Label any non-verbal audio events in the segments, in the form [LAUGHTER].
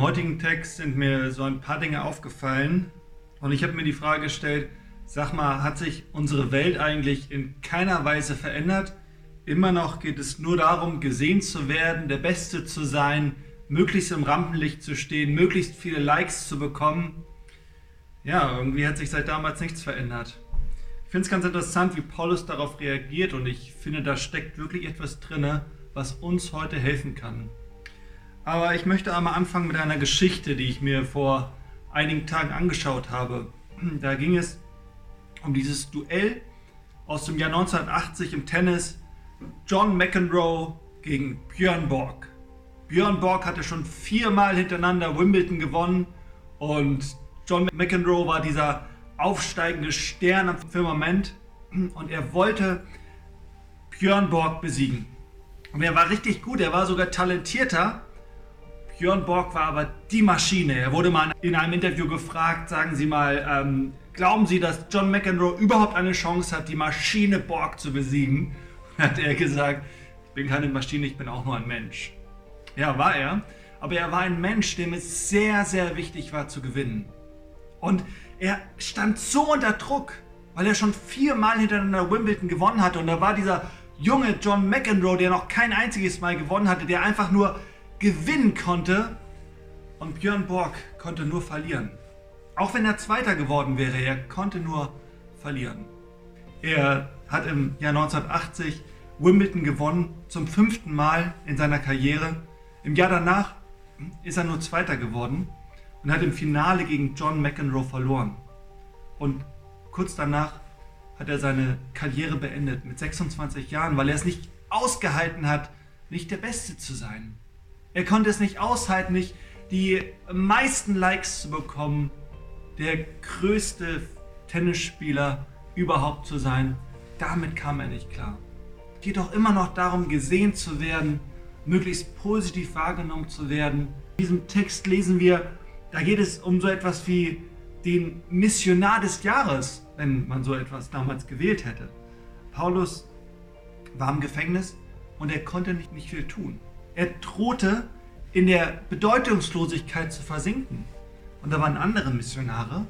Im heutigen Text sind mir so ein paar Dinge aufgefallen und ich habe mir die Frage gestellt, sag mal, hat sich unsere Welt eigentlich in keiner Weise verändert? Immer noch geht es nur darum, gesehen zu werden, der Beste zu sein, möglichst im Rampenlicht zu stehen, möglichst viele Likes zu bekommen. Ja, irgendwie hat sich seit damals nichts verändert. Ich finde es ganz interessant, wie Paulus darauf reagiert und ich finde, da steckt wirklich etwas drin, was uns heute helfen kann. Aber ich möchte einmal anfangen mit einer Geschichte, die ich mir vor einigen Tagen angeschaut habe. Da ging es um dieses Duell aus dem Jahr 1980 im Tennis. John McEnroe gegen Björn Borg. Björn Borg hatte schon viermal hintereinander Wimbledon gewonnen und John McEnroe war dieser aufsteigende Stern am Firmament und er wollte Björn Borg besiegen. Und er war richtig gut, er war sogar talentierter Björn Borg war aber die Maschine. Er wurde mal in einem Interview gefragt, sagen Sie mal, ähm, glauben Sie, dass John McEnroe überhaupt eine Chance hat, die Maschine Borg zu besiegen? [LAUGHS] Hat er gesagt, ich bin keine Maschine, ich bin auch nur ein Mensch. Ja, war er. Aber er war ein Mensch, dem es sehr, sehr wichtig war zu gewinnen. Und er stand so unter Druck, weil er schon viermal hintereinander Wimbledon gewonnen hatte. Und da war dieser junge John McEnroe, der noch kein einziges Mal gewonnen hatte, der einfach nur gewinnen konnte und Björn Borg konnte nur verlieren. Auch wenn er Zweiter geworden wäre, er konnte nur verlieren. Er hat im Jahr 1980 Wimbledon gewonnen, zum fünften Mal in seiner Karriere. Im Jahr danach ist er nur Zweiter geworden und hat im Finale gegen John McEnroe verloren. Und kurz danach hat er seine Karriere beendet mit 26 Jahren, weil er es nicht ausgehalten hat, nicht der Beste zu sein. Er konnte es nicht aushalten, nicht die meisten Likes zu bekommen, der größte Tennisspieler überhaupt zu sein. Damit kam er nicht klar. Es geht doch immer noch darum, gesehen zu werden, möglichst positiv wahrgenommen zu werden. In diesem Text lesen wir, da geht es um so etwas wie den Missionar des Jahres, wenn man so etwas damals gewählt hätte. Paulus war im Gefängnis und er konnte nicht, nicht viel tun. Er drohte in der Bedeutungslosigkeit zu versinken. Und da waren andere Missionare,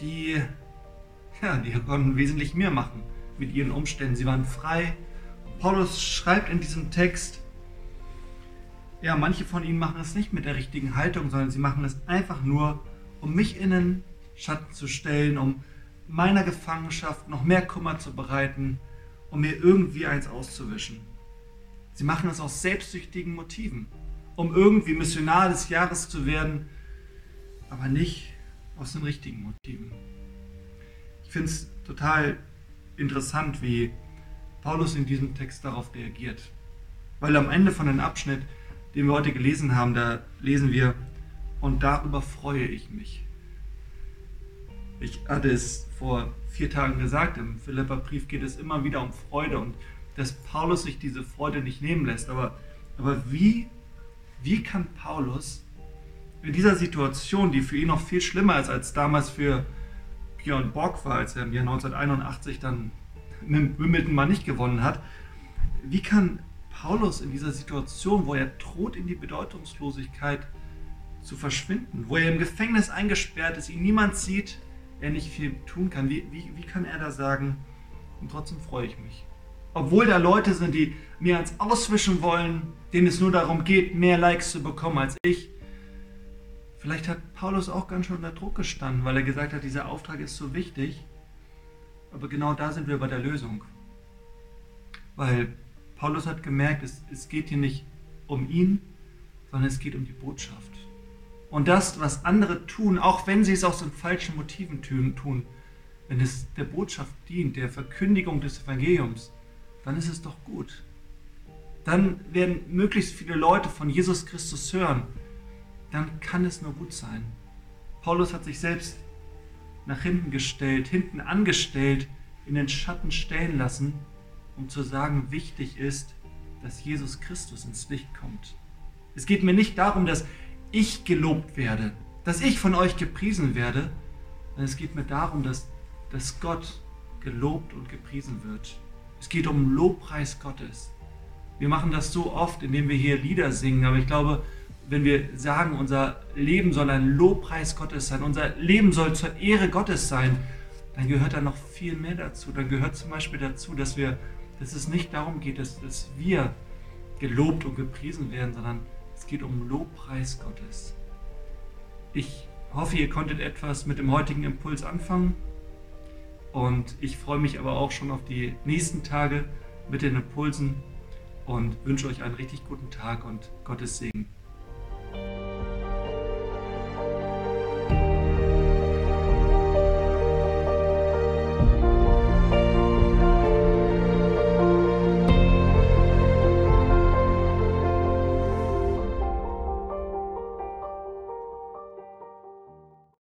die, ja, die konnten wesentlich mehr machen mit ihren Umständen. Sie waren frei. Paulus schreibt in diesem Text, ja, manche von ihnen machen es nicht mit der richtigen Haltung, sondern sie machen es einfach nur, um mich in den Schatten zu stellen, um meiner Gefangenschaft noch mehr Kummer zu bereiten, um mir irgendwie eins auszuwischen. Sie machen es aus selbstsüchtigen Motiven, um irgendwie Missionar des Jahres zu werden, aber nicht aus den richtigen Motiven. Ich finde es total interessant, wie Paulus in diesem Text darauf reagiert. Weil am Ende von dem Abschnitt, den wir heute gelesen haben, da lesen wir, und darüber freue ich mich. Ich hatte es vor vier Tagen gesagt, im Philipperbrief geht es immer wieder um Freude und dass Paulus sich diese Freude nicht nehmen lässt. Aber, aber wie, wie kann Paulus in dieser Situation, die für ihn noch viel schlimmer ist als damals für Björn Borg war, als er im Jahr 1981 dann mit Wimbledon mal nicht gewonnen hat, wie kann Paulus in dieser Situation, wo er droht in die Bedeutungslosigkeit zu verschwinden, wo er im Gefängnis eingesperrt ist, ihn niemand sieht, er nicht viel tun kann, wie, wie, wie kann er da sagen, und trotzdem freue ich mich? Obwohl da Leute sind, die mir eins auswischen wollen, denen es nur darum geht, mehr Likes zu bekommen als ich. Vielleicht hat Paulus auch ganz schön unter Druck gestanden, weil er gesagt hat, dieser Auftrag ist so wichtig. Aber genau da sind wir bei der Lösung. Weil Paulus hat gemerkt, es, es geht hier nicht um ihn, sondern es geht um die Botschaft. Und das, was andere tun, auch wenn sie es aus den falschen Motiven tun, wenn es der Botschaft dient, der Verkündigung des Evangeliums, dann ist es doch gut. Dann werden möglichst viele Leute von Jesus Christus hören. Dann kann es nur gut sein. Paulus hat sich selbst nach hinten gestellt, hinten angestellt, in den Schatten stellen lassen, um zu sagen, wichtig ist, dass Jesus Christus ins Licht kommt. Es geht mir nicht darum, dass ich gelobt werde, dass ich von euch gepriesen werde, sondern es geht mir darum, dass, dass Gott gelobt und gepriesen wird. Es geht um Lobpreis Gottes. Wir machen das so oft, indem wir hier Lieder singen, aber ich glaube, wenn wir sagen, unser Leben soll ein Lobpreis Gottes sein, unser Leben soll zur Ehre Gottes sein, dann gehört da noch viel mehr dazu. Dann gehört zum Beispiel dazu, dass wir, dass es nicht darum geht, dass, dass wir gelobt und gepriesen werden, sondern es geht um Lobpreis Gottes. Ich hoffe, ihr konntet etwas mit dem heutigen Impuls anfangen. Und ich freue mich aber auch schon auf die nächsten Tage mit den Impulsen und wünsche euch einen richtig guten Tag und Gottes Segen.